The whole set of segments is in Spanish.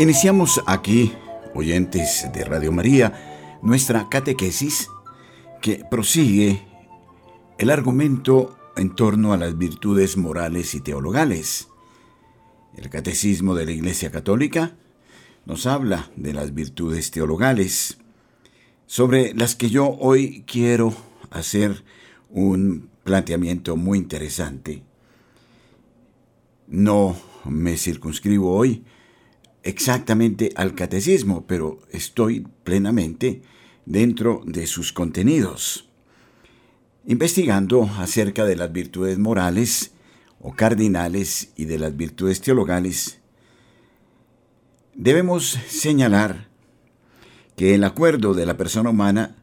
Iniciamos aquí, oyentes de Radio María, nuestra catequesis que prosigue el argumento en torno a las virtudes morales y teologales. El Catecismo de la Iglesia Católica nos habla de las virtudes teologales, sobre las que yo hoy quiero hacer un planteamiento muy interesante. No me circunscribo hoy exactamente al catecismo, pero estoy plenamente dentro de sus contenidos. Investigando acerca de las virtudes morales o cardinales y de las virtudes teologales, debemos señalar que el acuerdo de la persona humana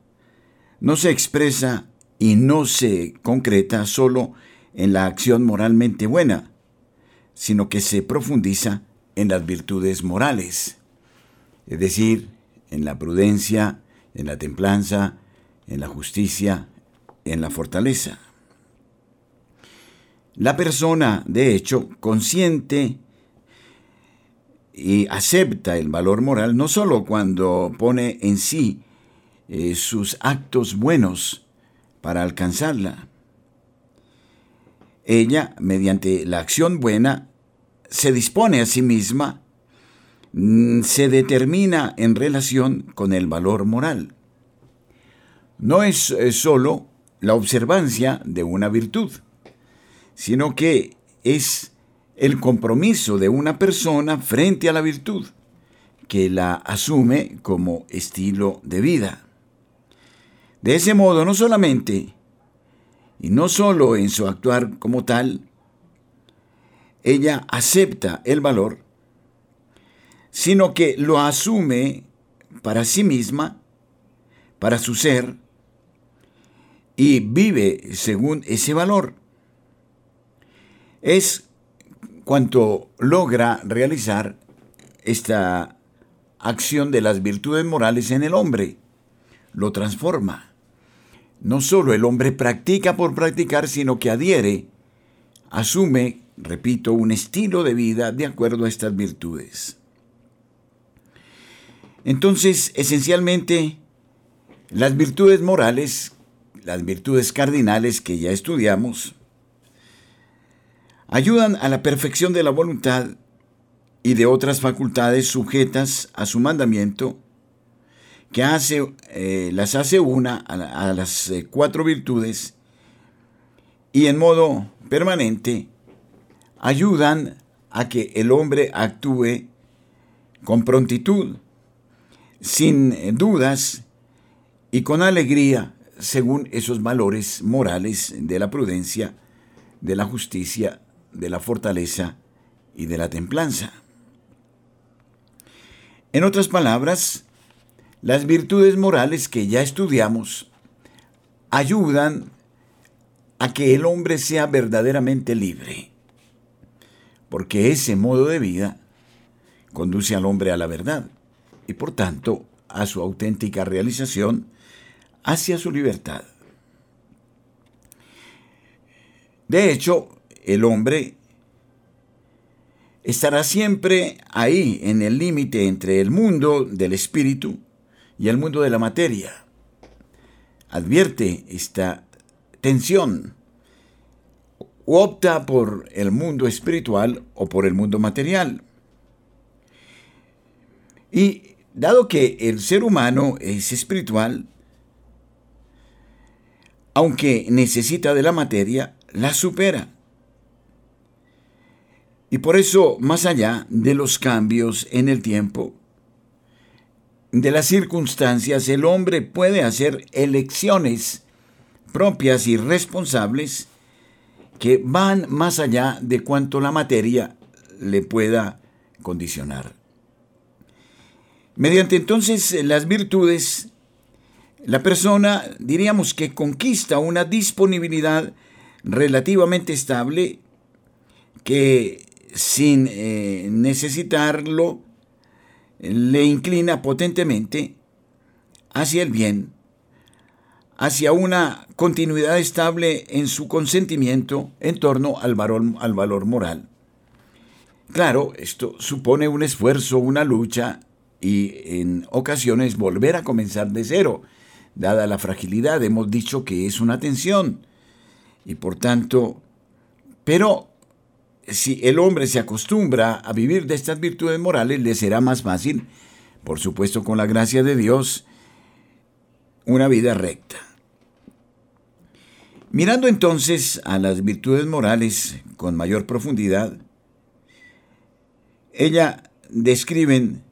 no se expresa y no se concreta solo en la acción moralmente buena, sino que se profundiza en las virtudes morales, es decir, en la prudencia, en la templanza, en la justicia, en la fortaleza. La persona, de hecho, consciente y acepta el valor moral no solo cuando pone en sí eh, sus actos buenos para alcanzarla. Ella, mediante la acción buena, se dispone a sí misma, mm, se determina en relación con el valor moral. No es eh, sólo la observancia de una virtud, sino que es el compromiso de una persona frente a la virtud, que la asume como estilo de vida. De ese modo, no solamente, y no solo en su actuar como tal, ella acepta el valor, sino que lo asume para sí misma, para su ser, y vive según ese valor. Es cuanto logra realizar esta acción de las virtudes morales en el hombre. Lo transforma. No solo el hombre practica por practicar, sino que adhiere, asume repito, un estilo de vida de acuerdo a estas virtudes. Entonces, esencialmente, las virtudes morales, las virtudes cardinales que ya estudiamos, ayudan a la perfección de la voluntad y de otras facultades sujetas a su mandamiento, que hace, eh, las hace una a, las eh, cuatro virtudes y en modo permanente ayudan a que el hombre actúe con prontitud, sin dudas y con alegría según esos valores morales de la prudencia, de la justicia, de la fortaleza y de la templanza. En otras palabras, las virtudes morales que ya estudiamos ayudan a que el hombre sea verdaderamente libre porque ese modo de vida conduce al hombre a la verdad y por tanto a su auténtica realización hacia su libertad. De hecho, el hombre estará siempre ahí en el límite entre el mundo del espíritu y el mundo de la materia. Advierte esta tensión o opta por el mundo espiritual o por el mundo material. Y dado que el ser humano es espiritual, aunque necesita de la materia, la supera. Y por eso, más allá de los cambios en el tiempo, de las circunstancias, el hombre puede hacer elecciones propias y responsables que van más allá de cuanto la materia le pueda condicionar. Mediante entonces las virtudes, la persona diríamos que conquista una disponibilidad relativamente estable que sin eh, necesitarlo le inclina potentemente hacia el bien hacia una continuidad estable en su consentimiento en torno al valor, al valor moral. Claro, esto supone un esfuerzo, una lucha y en ocasiones volver a comenzar de cero. Dada la fragilidad, hemos dicho que es una tensión. Y por tanto, pero si el hombre se acostumbra a vivir de estas virtudes morales, le será más fácil, por supuesto con la gracia de Dios, una vida recta. Mirando entonces a las virtudes morales con mayor profundidad, ella describen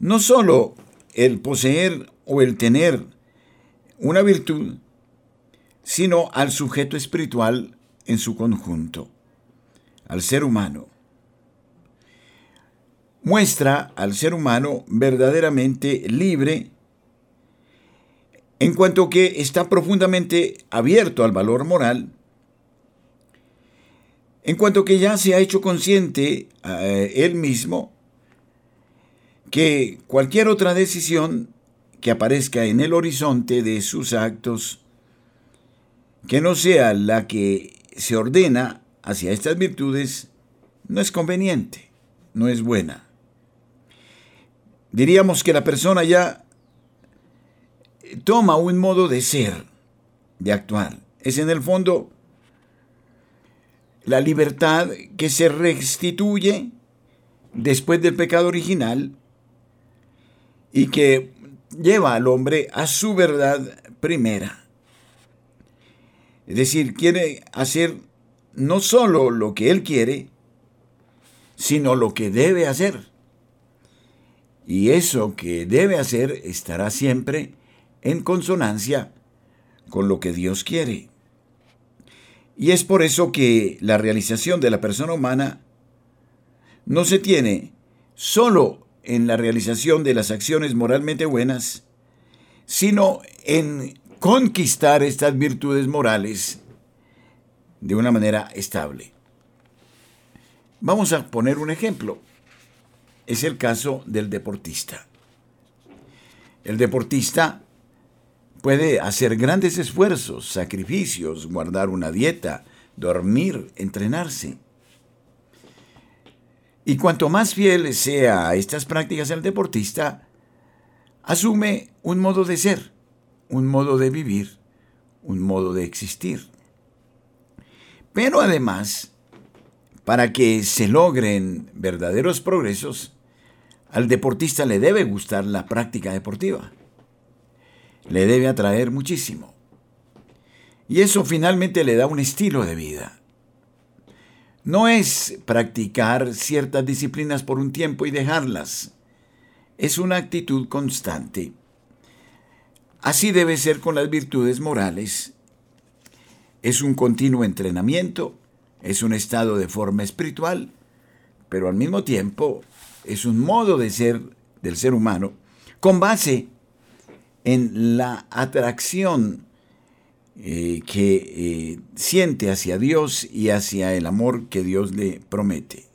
no sólo el poseer o el tener una virtud, sino al sujeto espiritual en su conjunto, al ser humano. Muestra al ser humano verdaderamente libre en cuanto que está profundamente abierto al valor moral, en cuanto que ya se ha hecho consciente eh, él mismo que cualquier otra decisión que aparezca en el horizonte de sus actos, que no sea la que se ordena hacia estas virtudes, no es conveniente, no es buena. Diríamos que la persona ya toma un modo de ser, de actuar. Es en el fondo la libertad que se restituye después del pecado original y que lleva al hombre a su verdad primera. Es decir, quiere hacer no solo lo que él quiere, sino lo que debe hacer. Y eso que debe hacer estará siempre en consonancia con lo que Dios quiere. Y es por eso que la realización de la persona humana no se tiene solo en la realización de las acciones moralmente buenas, sino en conquistar estas virtudes morales de una manera estable. Vamos a poner un ejemplo. Es el caso del deportista. El deportista Puede hacer grandes esfuerzos, sacrificios, guardar una dieta, dormir, entrenarse. Y cuanto más fiel sea a estas prácticas el deportista, asume un modo de ser, un modo de vivir, un modo de existir. Pero además, para que se logren verdaderos progresos, al deportista le debe gustar la práctica deportiva le debe atraer muchísimo. Y eso finalmente le da un estilo de vida. No es practicar ciertas disciplinas por un tiempo y dejarlas. Es una actitud constante. Así debe ser con las virtudes morales. Es un continuo entrenamiento, es un estado de forma espiritual, pero al mismo tiempo es un modo de ser del ser humano con base en la atracción eh, que eh, siente hacia Dios y hacia el amor que Dios le promete.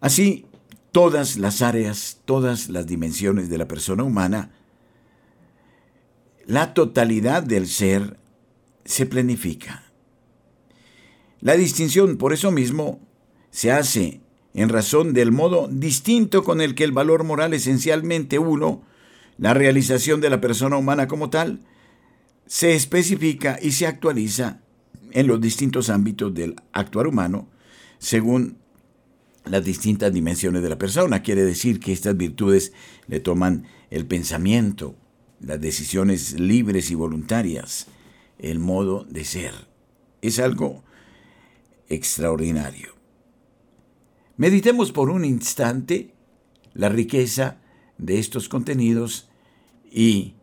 Así, todas las áreas, todas las dimensiones de la persona humana, la totalidad del ser se planifica. La distinción, por eso mismo, se hace en razón del modo distinto con el que el valor moral esencialmente uno la realización de la persona humana como tal se especifica y se actualiza en los distintos ámbitos del actuar humano según las distintas dimensiones de la persona. Quiere decir que estas virtudes le toman el pensamiento, las decisiones libres y voluntarias, el modo de ser. Es algo extraordinario. Meditemos por un instante la riqueza de estos contenidos y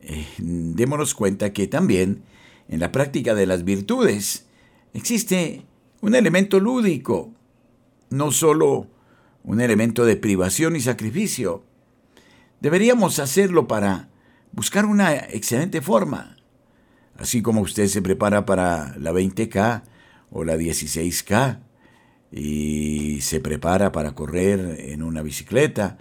eh, démonos cuenta que también en la práctica de las virtudes existe un elemento lúdico, no solo un elemento de privación y sacrificio. Deberíamos hacerlo para buscar una excelente forma, así como usted se prepara para la 20K o la 16K y se prepara para correr en una bicicleta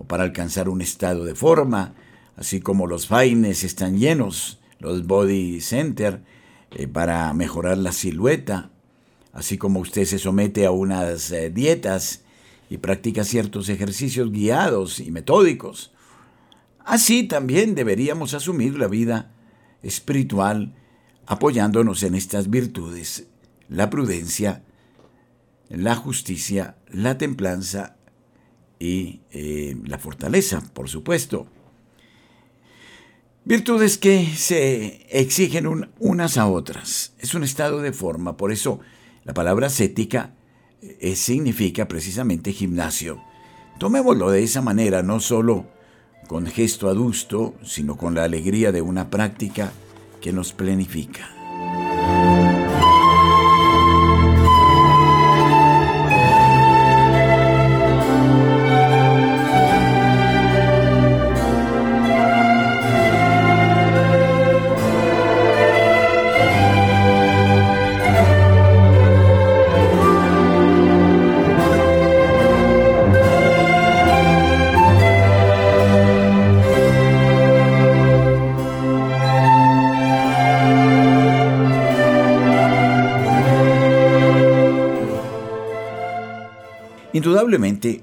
o para alcanzar un estado de forma, así como los faines están llenos, los body center, eh, para mejorar la silueta. así como usted se somete a unas eh, dietas y practica ciertos ejercicios guiados y metódicos, así también deberíamos asumir la vida espiritual apoyándonos en estas virtudes, la prudencia, la justicia, la templanza y eh, la fortaleza, por supuesto. Virtudes que se exigen unas a otras. Es un estado de forma, por eso la palabra ascética eh, significa precisamente gimnasio. Tomémoslo de esa manera, no solo con gesto adusto, sino con la alegría de una práctica que nos planifica. Indudablemente,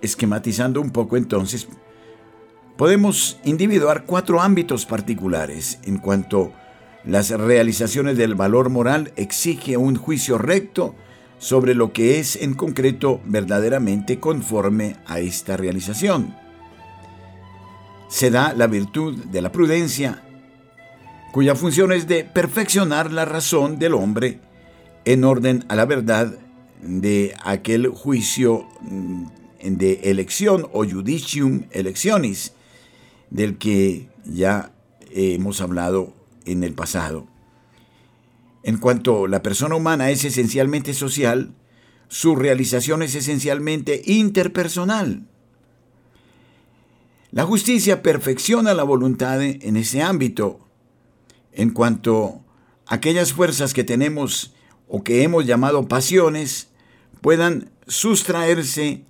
esquematizando un poco entonces, podemos individuar cuatro ámbitos particulares en cuanto las realizaciones del valor moral exige un juicio recto sobre lo que es en concreto verdaderamente conforme a esta realización. Se da la virtud de la prudencia, cuya función es de perfeccionar la razón del hombre en orden a la verdad de aquel juicio mm, de elección o judicium electionis del que ya hemos hablado en el pasado. En cuanto la persona humana es esencialmente social, su realización es esencialmente interpersonal. La justicia perfecciona la voluntad en ese ámbito. En cuanto aquellas fuerzas que tenemos o que hemos llamado pasiones puedan sustraerse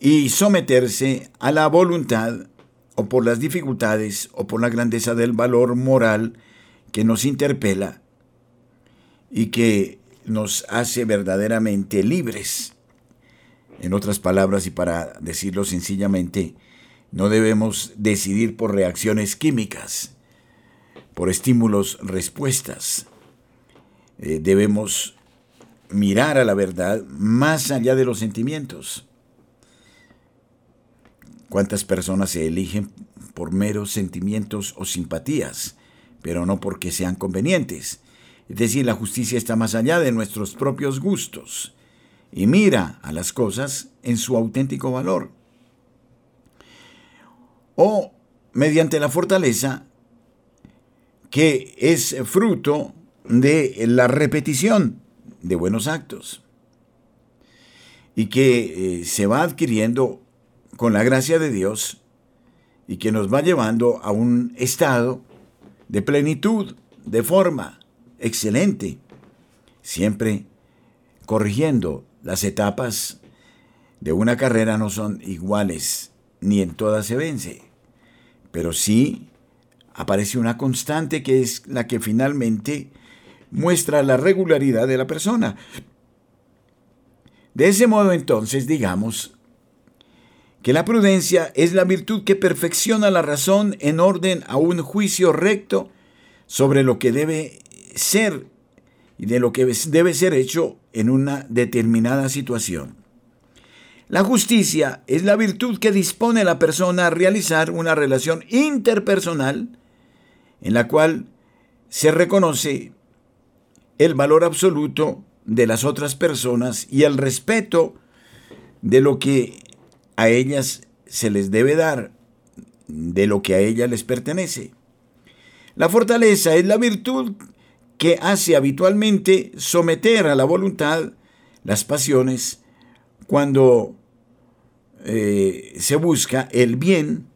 y someterse a la voluntad o por las dificultades o por la grandeza del valor moral que nos interpela y que nos hace verdaderamente libres. En otras palabras, y para decirlo sencillamente, no debemos decidir por reacciones químicas, por estímulos respuestas. Eh, debemos mirar a la verdad más allá de los sentimientos. ¿Cuántas personas se eligen por meros sentimientos o simpatías, pero no porque sean convenientes? Es decir, la justicia está más allá de nuestros propios gustos y mira a las cosas en su auténtico valor. O mediante la fortaleza que es fruto de la repetición de buenos actos. Y que eh, se va adquiriendo con la gracia de Dios y que nos va llevando a un estado de plenitud, de forma excelente, siempre corrigiendo las etapas de una carrera. No son iguales, ni en todas se vence, pero sí aparece una constante que es la que finalmente muestra la regularidad de la persona. De ese modo entonces digamos que la prudencia es la virtud que perfecciona la razón en orden a un juicio recto sobre lo que debe ser y de lo que debe ser hecho en una determinada situación. La justicia es la virtud que dispone a la persona a realizar una relación interpersonal en la cual se reconoce el valor absoluto de las otras personas y el respeto de lo que a ellas se les debe dar, de lo que a ellas les pertenece. La fortaleza es la virtud que hace habitualmente someter a la voluntad las pasiones cuando eh, se busca el bien,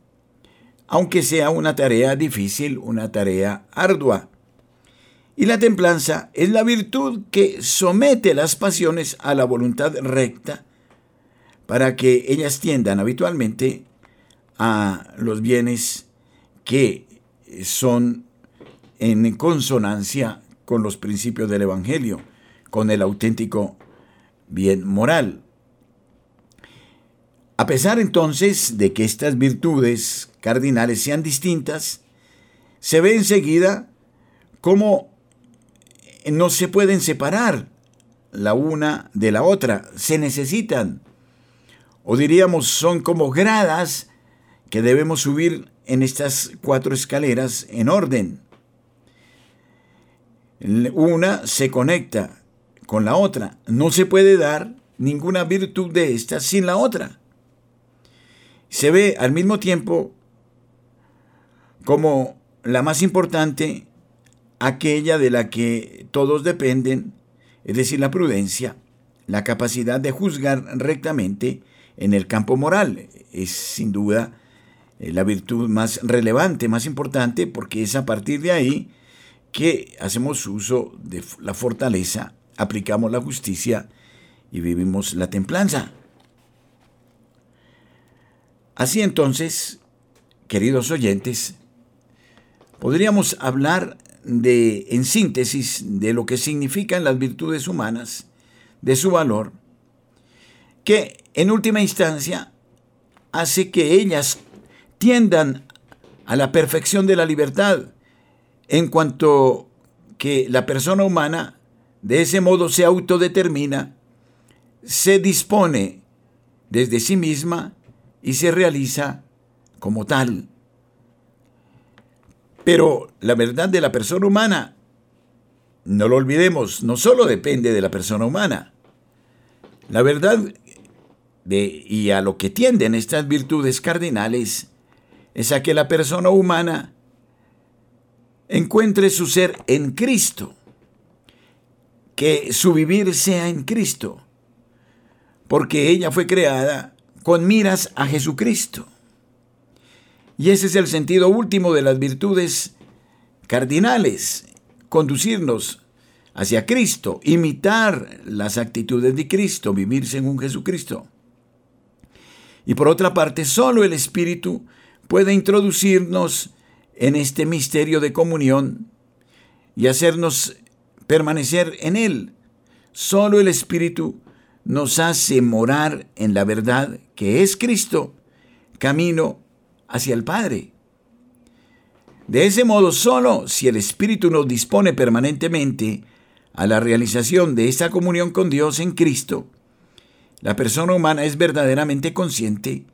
aunque sea una tarea difícil, una tarea ardua. Y la templanza es la virtud que somete las pasiones a la voluntad recta para que ellas tiendan habitualmente a los bienes que son en consonancia con los principios del Evangelio, con el auténtico bien moral. A pesar entonces de que estas virtudes cardinales sean distintas, se ve enseguida cómo no se pueden separar la una de la otra, se necesitan, o diríamos son como gradas que debemos subir en estas cuatro escaleras en orden. Una se conecta con la otra. No se puede dar ninguna virtud de estas sin la otra. Se ve al mismo tiempo como la más importante, aquella de la que todos dependen, es decir, la prudencia, la capacidad de juzgar rectamente en el campo moral. Es sin duda eh, la virtud más relevante, más importante, porque es a partir de ahí que hacemos uso de la fortaleza, aplicamos la justicia y vivimos la templanza. Así entonces, queridos oyentes, podríamos hablar de, en síntesis, de lo que significan las virtudes humanas, de su valor, que en última instancia hace que ellas tiendan a la perfección de la libertad, en cuanto que la persona humana de ese modo se autodetermina, se dispone desde sí misma y se realiza como tal. Pero la verdad de la persona humana, no lo olvidemos, no solo depende de la persona humana. La verdad y a lo que tienden estas virtudes cardinales es a que la persona humana encuentre su ser en Cristo, que su vivir sea en Cristo, porque ella fue creada con miras a Jesucristo. Y ese es el sentido último de las virtudes cardinales, conducirnos hacia Cristo, imitar las actitudes de Cristo, vivir según Jesucristo. Y por otra parte, solo el Espíritu puede introducirnos en este misterio de comunión y hacernos permanecer en él. Solo el Espíritu nos hace morar en la verdad que es Cristo, camino hacia el Padre. De ese modo, solo si el Espíritu nos dispone permanentemente a la realización de esta comunión con Dios en Cristo, la persona humana es verdaderamente consciente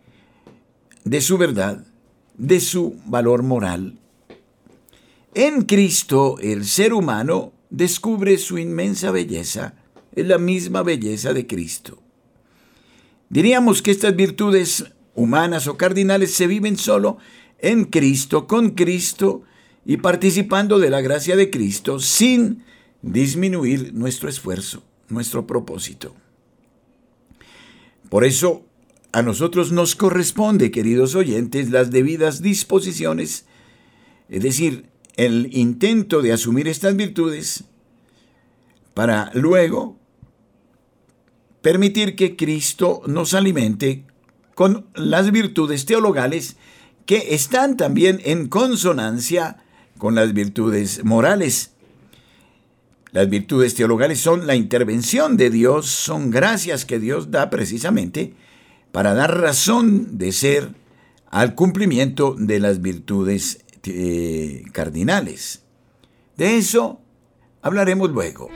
de su verdad de su valor moral. En Cristo el ser humano descubre su inmensa belleza, es la misma belleza de Cristo. Diríamos que estas virtudes humanas o cardinales se viven solo en Cristo, con Cristo y participando de la gracia de Cristo sin disminuir nuestro esfuerzo, nuestro propósito. Por eso a nosotros nos corresponde, queridos oyentes, las debidas disposiciones, es decir, el intento de asumir estas virtudes para luego permitir que Cristo nos alimente con las virtudes teologales que están también en consonancia con las virtudes morales. Las virtudes teologales son la intervención de Dios, son gracias que Dios da precisamente para dar razón de ser al cumplimiento de las virtudes eh, cardinales. De eso hablaremos luego.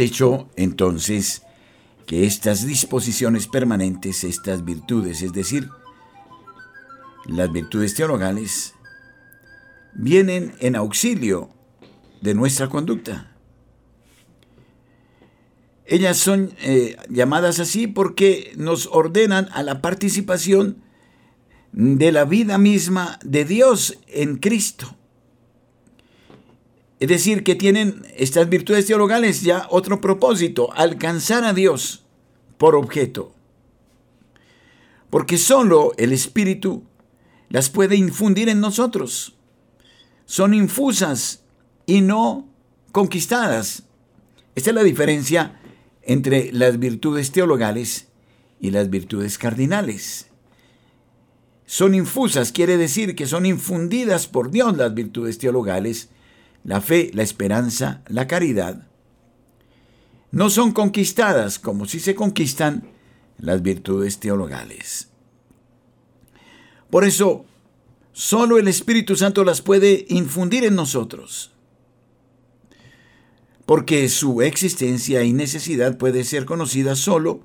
Dicho entonces que estas disposiciones permanentes, estas virtudes, es decir, las virtudes teologales, vienen en auxilio de nuestra conducta. Ellas son eh, llamadas así porque nos ordenan a la participación de la vida misma de Dios en Cristo. Es decir, que tienen estas virtudes teologales ya otro propósito, alcanzar a Dios por objeto. Porque solo el Espíritu las puede infundir en nosotros. Son infusas y no conquistadas. Esta es la diferencia entre las virtudes teologales y las virtudes cardinales. Son infusas, quiere decir que son infundidas por Dios las virtudes teologales, la fe, la esperanza, la caridad. No son conquistadas como si se conquistan las virtudes teologales. Por eso, solo el Espíritu Santo las puede infundir en nosotros porque su existencia y necesidad puede ser conocida solo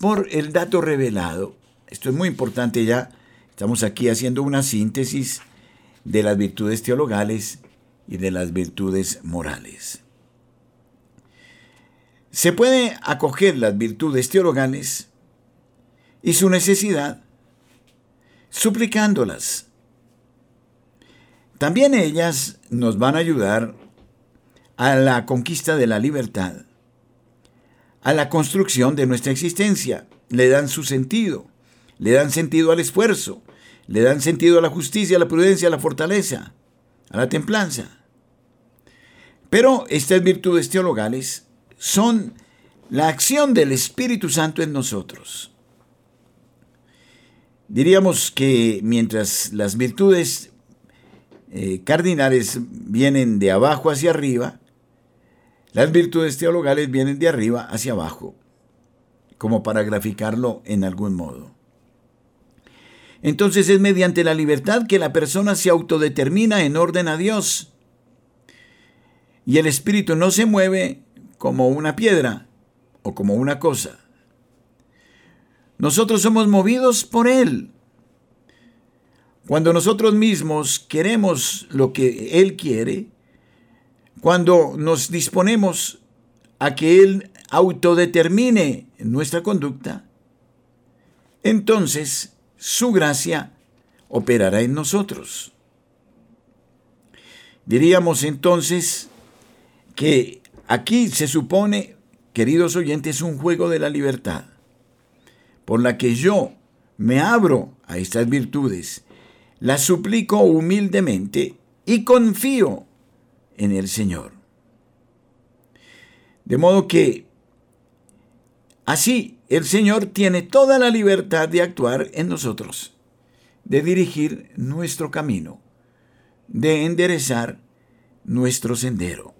por el dato revelado. Esto es muy importante ya. Estamos aquí haciendo una síntesis de las virtudes teologales y de las virtudes morales. Se puede acoger las virtudes teologales y su necesidad suplicándolas. También ellas nos van a ayudar a la conquista de la libertad, a la construcción de nuestra existencia. Le dan su sentido, le dan sentido al esfuerzo, le dan sentido a la justicia, a la prudencia, a la fortaleza, a la templanza. Pero estas virtudes teologales son la acción del Espíritu Santo en nosotros. Diríamos que mientras las virtudes eh, cardinales vienen de abajo hacia arriba, las virtudes teologales vienen de arriba hacia abajo, como para graficarlo en algún modo. Entonces es mediante la libertad que la persona se autodetermina en orden a Dios. Y el espíritu no se mueve como una piedra o como una cosa. Nosotros somos movidos por Él. Cuando nosotros mismos queremos lo que Él quiere, cuando nos disponemos a que Él autodetermine nuestra conducta, entonces su gracia operará en nosotros. Diríamos entonces que aquí se supone, queridos oyentes, un juego de la libertad, por la que yo me abro a estas virtudes, las suplico humildemente y confío en el Señor. De modo que así el Señor tiene toda la libertad de actuar en nosotros, de dirigir nuestro camino, de enderezar nuestro sendero.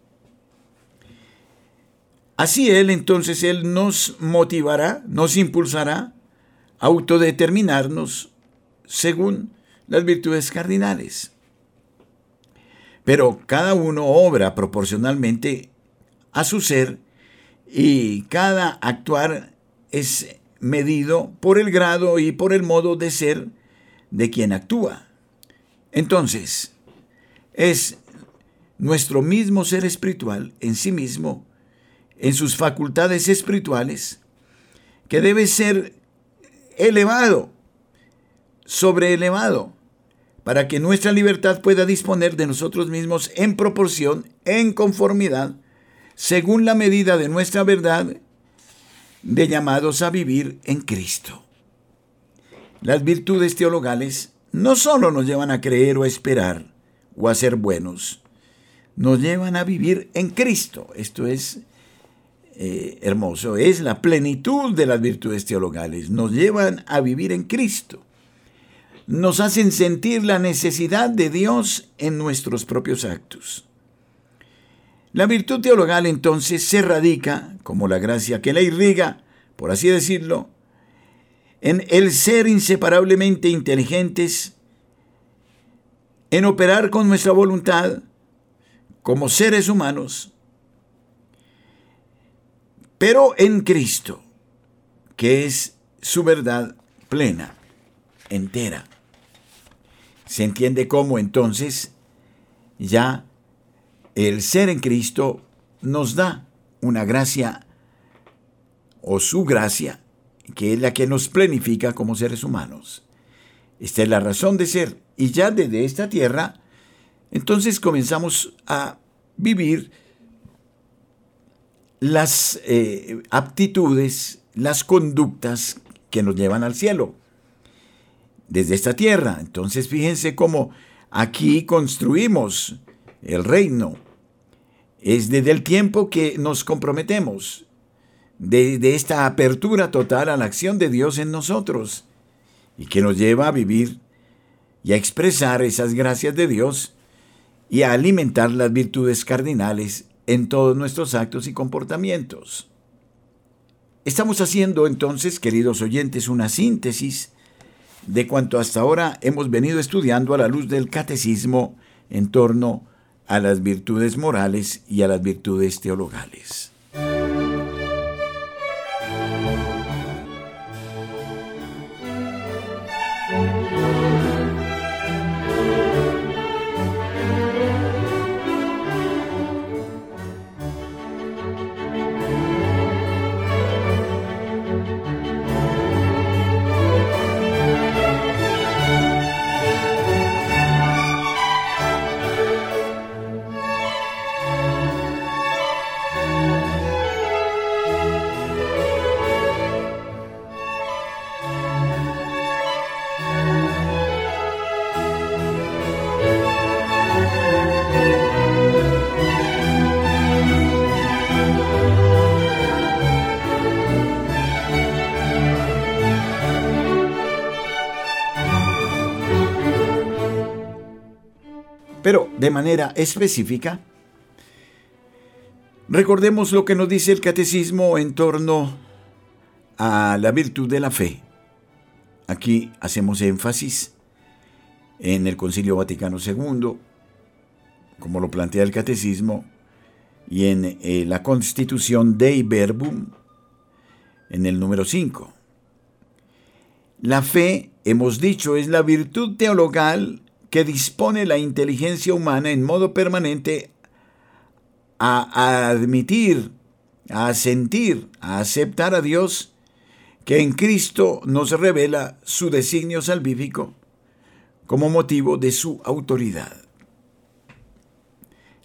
Así Él entonces Él nos motivará, nos impulsará a autodeterminarnos según las virtudes cardinales. Pero cada uno obra proporcionalmente a su ser y cada actuar es medido por el grado y por el modo de ser de quien actúa. Entonces, es nuestro mismo ser espiritual en sí mismo, en sus facultades espirituales, que debe ser elevado, sobreelevado, para que nuestra libertad pueda disponer de nosotros mismos en proporción, en conformidad, según la medida de nuestra verdad, de llamados a vivir en Cristo. Las virtudes teologales no solo nos llevan a creer o a esperar o a ser buenos, nos llevan a vivir en Cristo. Esto es eh, hermoso, es la plenitud de las virtudes teologales, nos llevan a vivir en Cristo nos hacen sentir la necesidad de Dios en nuestros propios actos. La virtud teologal entonces se radica, como la gracia que la irriga, por así decirlo, en el ser inseparablemente inteligentes, en operar con nuestra voluntad como seres humanos, pero en Cristo, que es su verdad plena, entera. Se entiende cómo entonces ya el ser en Cristo nos da una gracia o su gracia, que es la que nos planifica como seres humanos. Esta es la razón de ser. Y ya desde esta tierra, entonces comenzamos a vivir las eh, aptitudes, las conductas que nos llevan al cielo. Desde esta tierra. Entonces fíjense cómo aquí construimos el reino. Es desde el tiempo que nos comprometemos, de, esta apertura total a la acción de Dios en nosotros, y que nos lleva a vivir y a expresar esas gracias de Dios y a alimentar las virtudes cardinales en todos nuestros actos y comportamientos. Estamos haciendo entonces, queridos oyentes, una síntesis de cuanto hasta ahora hemos venido estudiando a la luz del catecismo en torno a las virtudes morales y a las virtudes teologales. De manera específica, recordemos lo que nos dice el catecismo en torno a la virtud de la fe. Aquí hacemos énfasis en el Concilio Vaticano II, como lo plantea el catecismo, y en eh, la Constitución Dei Verbum, en el número 5. La fe, hemos dicho, es la virtud teologal que dispone la inteligencia humana en modo permanente a, admitir, a sentir, a aceptar a Dios, que en Cristo nos revela su designio salvífico como motivo de su autoridad.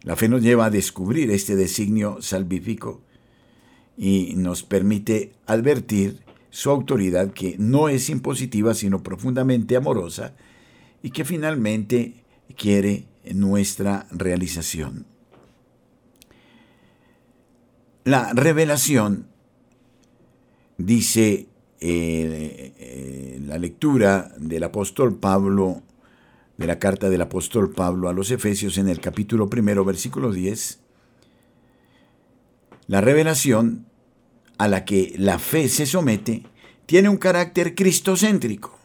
La fe nos lleva a descubrir este designio salvífico y nos permite advertir su autoridad que no es impositiva sino profundamente amorosa y que finalmente quiere nuestra realización. La revelación, dice eh, eh, la lectura del apóstol Pablo, de la carta del apóstol Pablo a los Efesios en el capítulo primero, versículo 10, la revelación a la que la fe se somete tiene un carácter cristocéntrico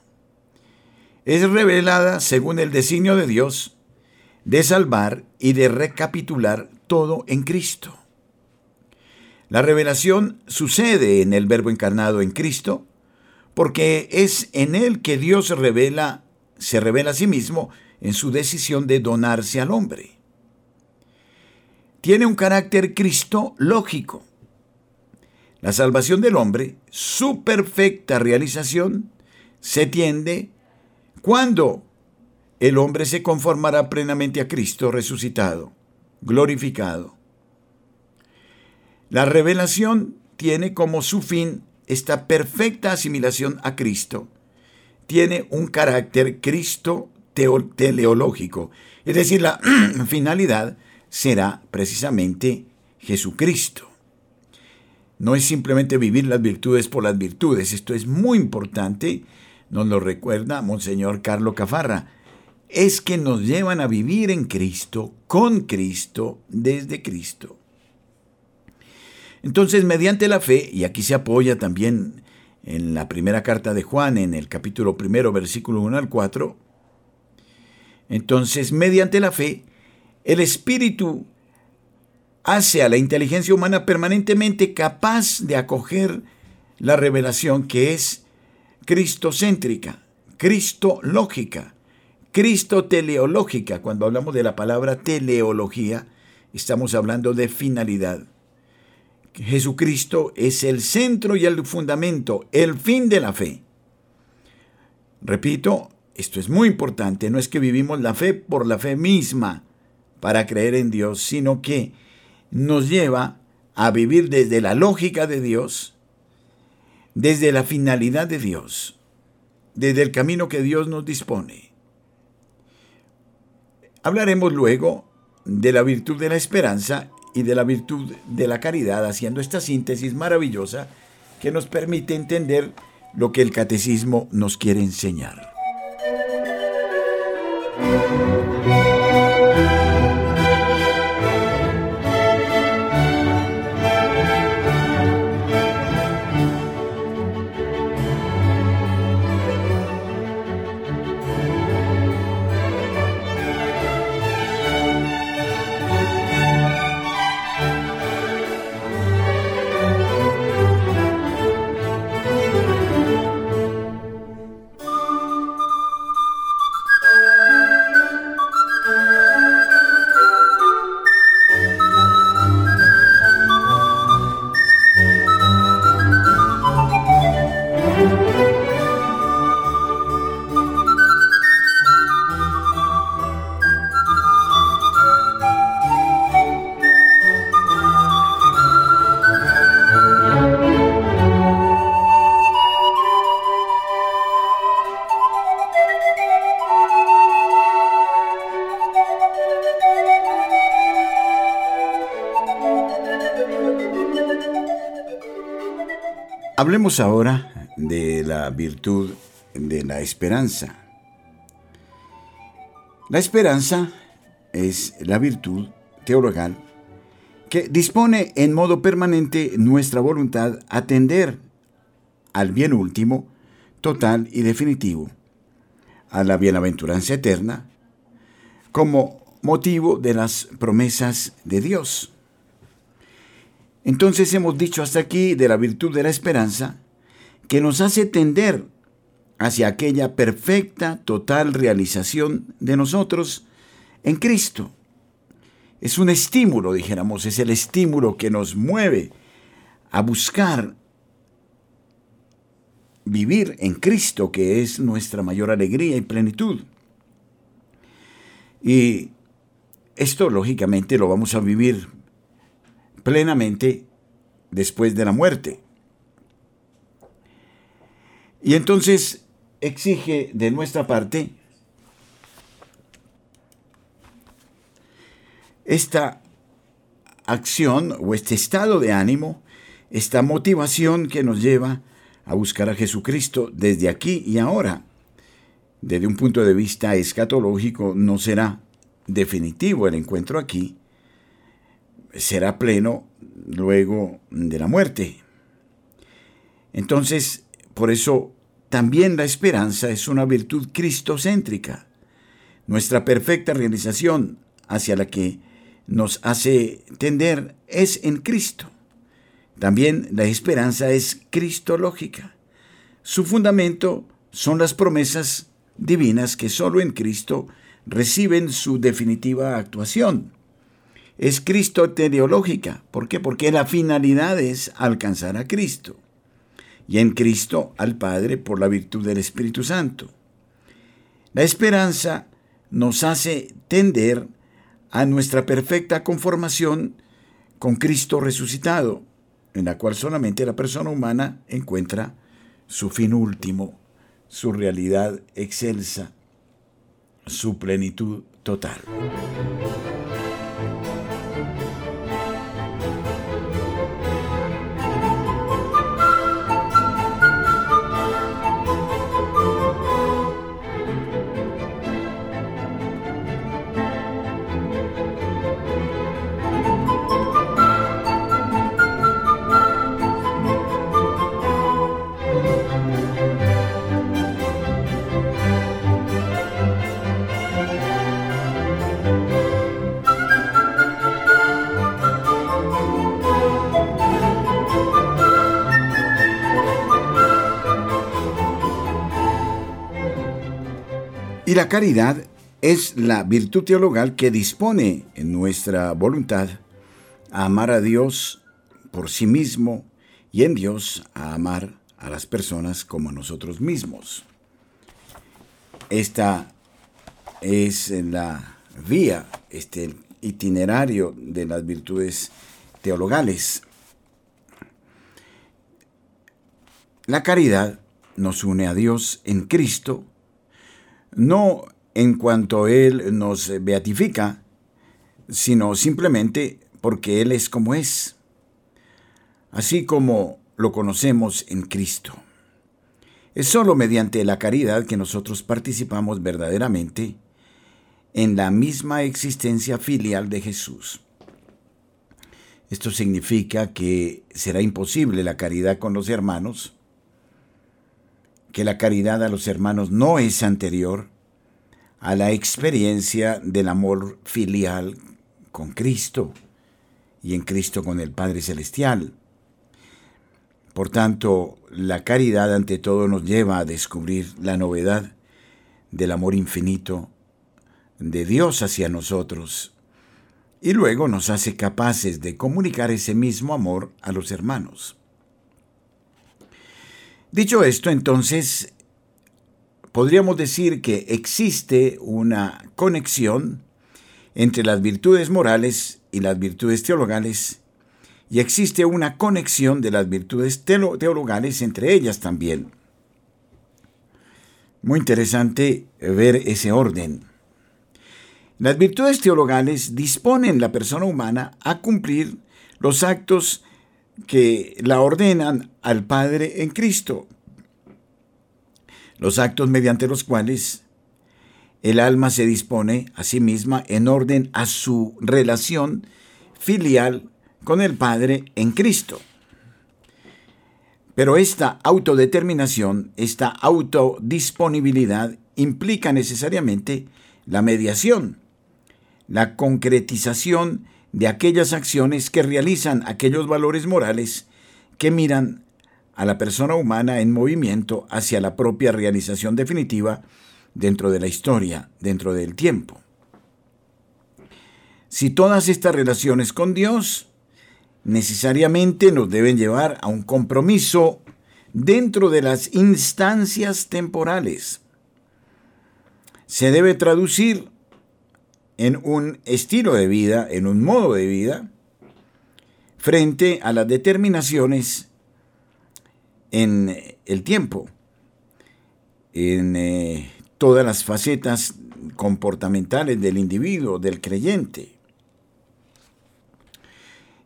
es revelada según el designio de Dios de salvar y de recapitular todo en Cristo. La revelación sucede en el Verbo encarnado en Cristo porque es en él que Dios revela, se revela a sí mismo en su decisión de donarse al hombre. Tiene un carácter cristológico. La salvación del hombre, su perfecta realización, se tiende ¿Cuándo el hombre se conformará plenamente a Cristo resucitado, glorificado? La revelación tiene como su fin esta perfecta asimilación a Cristo. Tiene un carácter Cristo teleológico, es decir, la finalidad será precisamente Jesucristo. No es simplemente vivir las virtudes por las virtudes, esto es muy importante nos lo recuerda Monseñor Carlo Cafarra, es que nos llevan a vivir en Cristo, con Cristo, desde Cristo. Entonces, mediante la fe, y aquí se apoya también en la primera carta de Juan, en el capítulo primero, versículo 1 al 4, entonces, mediante la fe, el Espíritu hace a la inteligencia humana permanentemente capaz de acoger la revelación que es cristocéntrica, cristológica, cristoteleológica. Cuando hablamos de la palabra teleología, estamos hablando de finalidad. Jesucristo es el centro y el fundamento, el fin de la fe. Repito, esto es muy importante, no es que vivimos la fe por la fe misma para creer en Dios, sino que nos lleva a vivir desde la lógica de Dios, desde la finalidad de Dios, desde el camino que Dios nos dispone. Hablaremos luego de la virtud de la esperanza y de la virtud de la caridad, haciendo esta síntesis maravillosa que nos permite entender lo que el catecismo nos quiere enseñar. Hablemos ahora de la virtud de la esperanza. La esperanza es la virtud teologal que dispone en modo permanente nuestra voluntad a tender al bien último, total y definitivo, a la bienaventuranza eterna, como motivo de las promesas de Dios. Entonces hemos dicho hasta aquí de la virtud de la esperanza que nos hace tender hacia aquella perfecta, total realización de nosotros en Cristo. Es un estímulo, dijéramos, es el estímulo que nos mueve a buscar vivir en Cristo, que es nuestra mayor alegría y plenitud. Y esto, lógicamente, lo vamos a vivir plenamente después de la muerte. Y entonces exige de nuestra parte esta acción o este estado de ánimo, esta motivación que nos lleva a buscar a Jesucristo desde aquí y ahora. Desde un punto de vista escatológico no será definitivo el encuentro aquí, será pleno luego de la muerte. Entonces, por eso también la esperanza es una virtud cristocéntrica, nuestra perfecta realización hacia la que nos hace tender es en Cristo. También la esperanza es cristológica. Su fundamento son las promesas divinas que solo en Cristo reciben su definitiva actuación es Cristo teleológica. ¿Por qué? Porque la finalidad es alcanzar a Cristo y en Cristo al Padre por la virtud del Espíritu Santo. La esperanza nos hace tender a nuestra perfecta conformación con Cristo resucitado, en la cual solamente la persona humana encuentra su fin último, su realidad excelsa, su plenitud total. Y la caridad es la virtud teologal que dispone en nuestra voluntad a amar a Dios por sí mismo y en Dios a amar a las personas como a nosotros mismos. Esta es la vía, este itinerario de las virtudes teologales. La caridad nos une a Dios en Cristo, no en cuanto Él nos beatifica, sino simplemente porque Él es como es, así como lo conocemos en Cristo. Es sólo mediante la caridad que nosotros participamos verdaderamente en la misma existencia filial de Jesús. Esto significa que será imposible la caridad con los hermanos, que la caridad a los hermanos no es anterior a la experiencia del amor filial con Cristo y en Cristo con el Padre Celestial. Por tanto, la caridad ante todo nos lleva a descubrir la novedad del amor infinito de Dios hacia nosotros y luego nos hace capaces de comunicar ese mismo amor a los hermanos. Dicho esto, entonces, podríamos decir que existe una conexión entre las virtudes morales y las virtudes teologales, y existe una conexión de las virtudes teologales entre ellas también. Muy interesante ver ese orden. Las virtudes teologales disponen la persona humana a cumplir los actos que la ordenan al Padre en Cristo, los actos mediante los cuales el alma se dispone a sí misma en orden a su relación filial con el Padre en Cristo. Pero esta autodeterminación, esta autodisponibilidad implica necesariamente la mediación, la concretización de aquellas acciones que realizan aquellos valores morales que miran a la persona humana en movimiento hacia la propia realización definitiva dentro de la historia, dentro del tiempo. Si todas estas relaciones con Dios necesariamente nos deben llevar a un compromiso dentro de las instancias temporales. Se debe traducir en un estilo de vida, en un modo de vida, frente a las determinaciones en el tiempo, en eh, todas las facetas comportamentales del individuo, del creyente.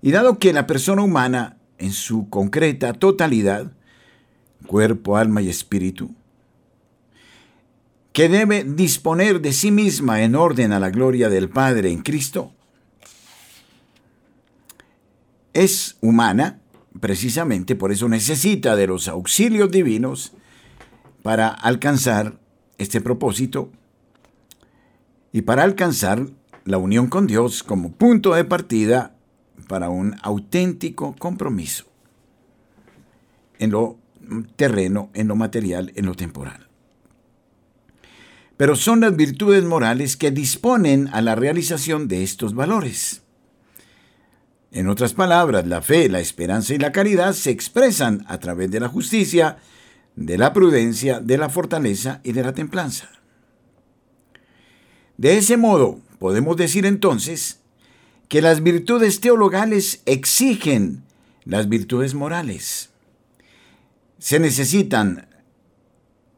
Y dado que la persona humana, en su concreta totalidad, cuerpo, alma y espíritu, que debe disponer de sí misma en orden a la gloria del Padre en Cristo, es humana, precisamente por eso necesita de los auxilios divinos para alcanzar este propósito y para alcanzar la unión con Dios como punto de partida para un auténtico compromiso en lo terreno, en lo material, en lo temporal. Pero son las virtudes morales que disponen a la realización de estos valores. En otras palabras, la fe, la esperanza y la caridad se expresan a través de la justicia, de la prudencia, de la fortaleza y de la templanza. De ese modo, podemos decir entonces que las virtudes teologales exigen las virtudes morales. Se necesitan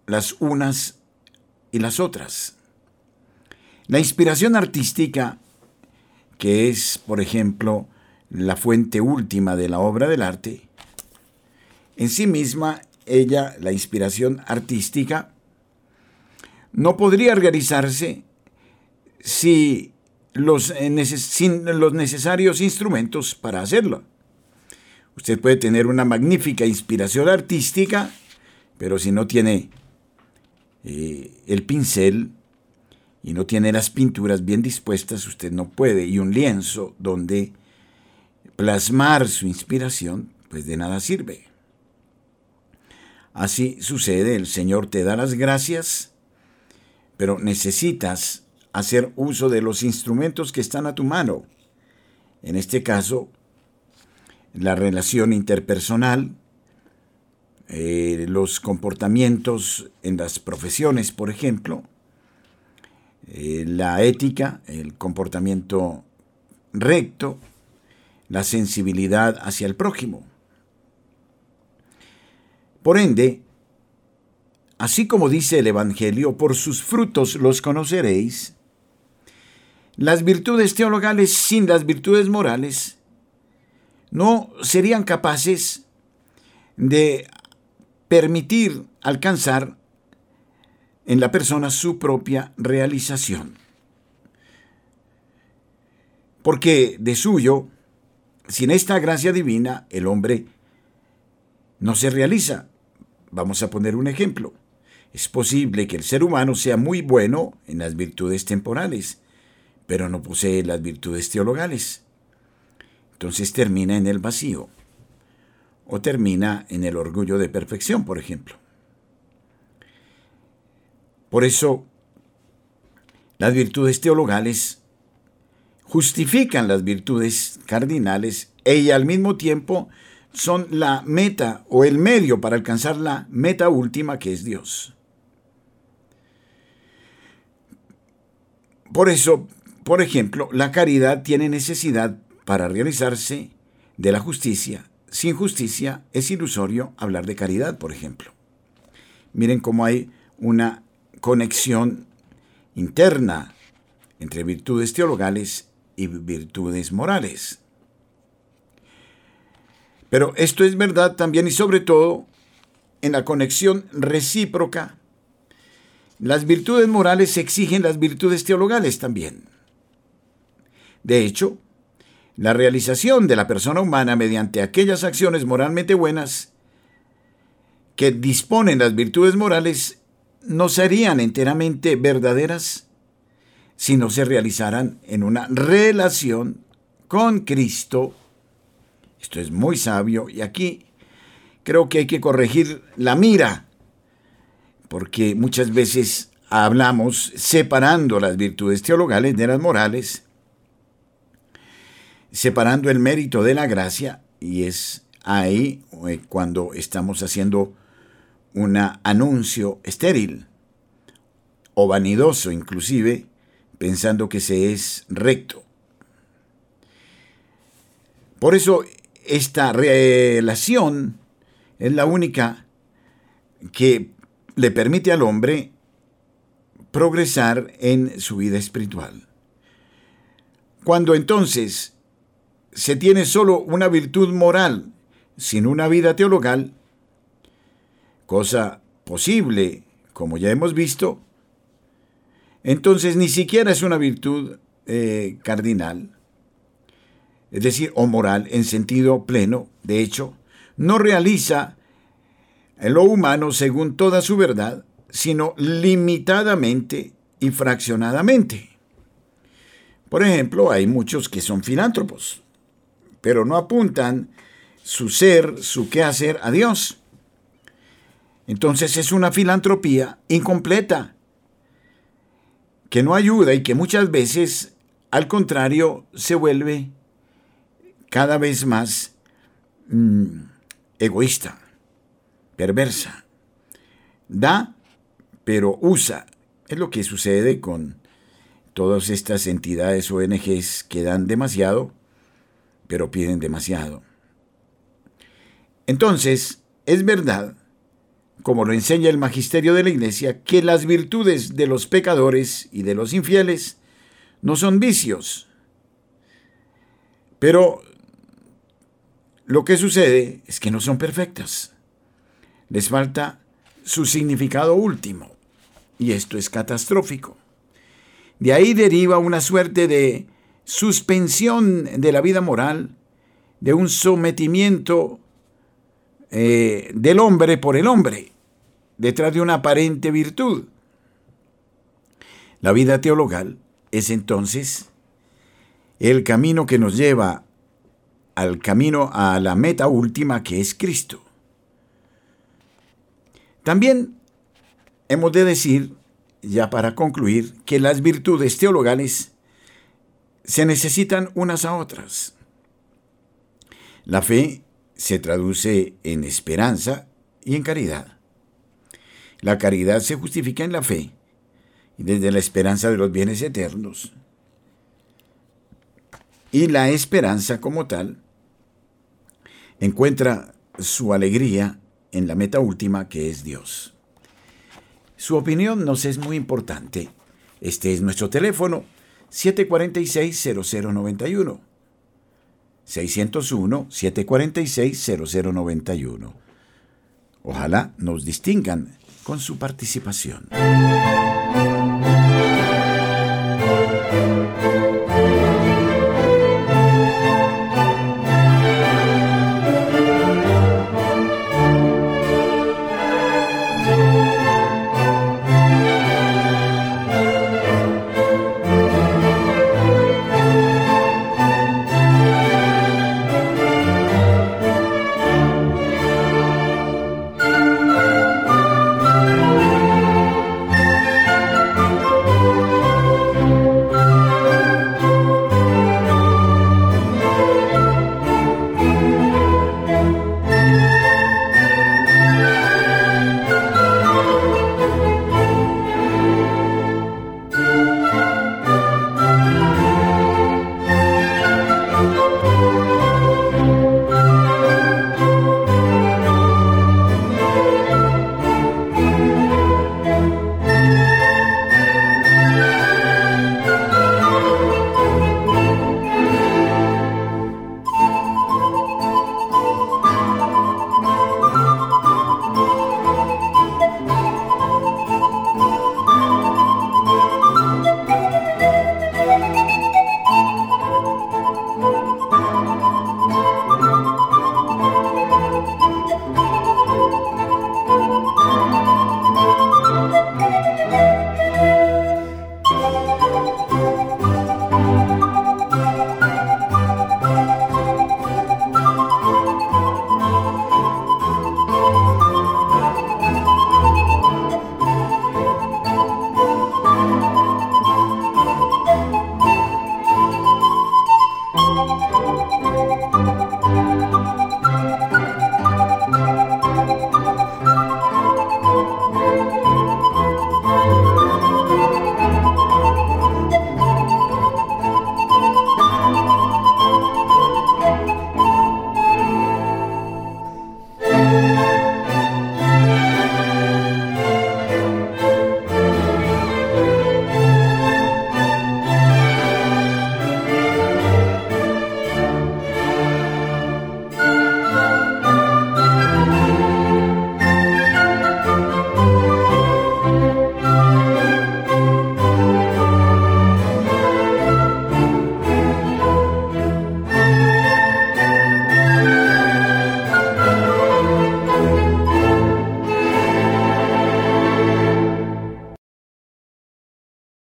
las unas y las otras. La inspiración artística, que es, por ejemplo, la fuente última de la obra del arte, en sí misma, ella, la inspiración artística, no podría realizarse si los, eh, sin los necesarios instrumentos para hacerlo. Usted puede tener una magnífica inspiración artística, pero si no tiene eh, el pincel y no tiene las pinturas bien dispuestas, usted no puede. Y un lienzo donde plasmar su inspiración, pues de nada sirve. Así sucede, el Señor te da las gracias pero necesitas hacer uso de los instrumentos que están a tu mano. En este caso, la relación interpersonal, eh, los comportamientos en las profesiones, por ejemplo, eh, la ética, el comportamiento recto, la sensibilidad hacia el prójimo. Por ende, así como dice el Evangelio, por sus frutos los conoceréis, las virtudes teologales sin las virtudes morales no serían capaces de permitir alcanzar en la persona su propia realización. Porque de suyo, sin esta gracia divina, el hombre no se realiza. Vamos a poner un ejemplo. Es posible que el ser humano sea muy bueno en las virtudes temporales, pero no posee las virtudes teologales. Entonces termina en el vacío o termina en el orgullo de perfección, por ejemplo. Por eso, las virtudes teologales justifican las virtudes cardinales y al mismo tiempo son la meta o el medio para alcanzar la meta última que es Dios. Por eso, por ejemplo, la caridad tiene necesidad para realizarse de la justicia. Sin justicia es ilusorio hablar de caridad, por ejemplo. Miren cómo hay una conexión interna entre virtudes teologales y virtudes morales. Pero esto es verdad también y sobre todo en la conexión recíproca. Las virtudes morales exigen las virtudes teologales también. De hecho, la realización de la persona humana mediante aquellas acciones moralmente buenas que disponen las virtudes morales no serían enteramente verdaderas si no se realizaran en una relación con Cristo. Esto es muy sabio y aquí creo que hay que corregir la mira, porque muchas veces hablamos separando las virtudes teologales de las morales, separando el mérito de la gracia, y es ahí eh, cuando estamos haciendo un anuncio estéril o vanidoso inclusive, pensando que se es recto. Por eso esta relación es la única que le permite al hombre progresar en su vida espiritual. Cuando entonces se tiene solo una virtud moral sin una vida teologal, cosa posible, como ya hemos visto, entonces ni siquiera es una virtud eh, cardinal, es decir, o moral en sentido pleno, de hecho, no realiza lo humano según toda su verdad, sino limitadamente y fraccionadamente. Por ejemplo, hay muchos que son filántropos, pero no apuntan su ser, su quehacer a Dios. Entonces es una filantropía incompleta, que no ayuda y que muchas veces, al contrario, se vuelve cada vez más mm, egoísta, perversa. Da, pero usa. Es lo que sucede con todas estas entidades ONGs que dan demasiado, pero piden demasiado. Entonces, es verdad, como lo enseña el magisterio de la Iglesia, que las virtudes de los pecadores y de los infieles no son vicios, pero lo que sucede es que no son perfectas. Les falta su significado último. Y esto es catastrófico. De ahí deriva una suerte de suspensión de la vida moral, de un sometimiento eh, del hombre por el hombre, detrás de una aparente virtud. La vida teologal es entonces el camino que nos lleva al camino a la meta última que es Cristo. También hemos de decir ya para concluir, que las virtudes teologales se necesitan unas a otras. La fe se traduce en esperanza y en caridad. La caridad se justifica en la fe y desde la esperanza de los bienes eternos. Y la esperanza como tal encuentra su alegría en la meta última que es Dios. Su opinión nos es muy importante. Este es nuestro teléfono 746-0091. 601-746-0091. Ojalá nos distingan con su participación.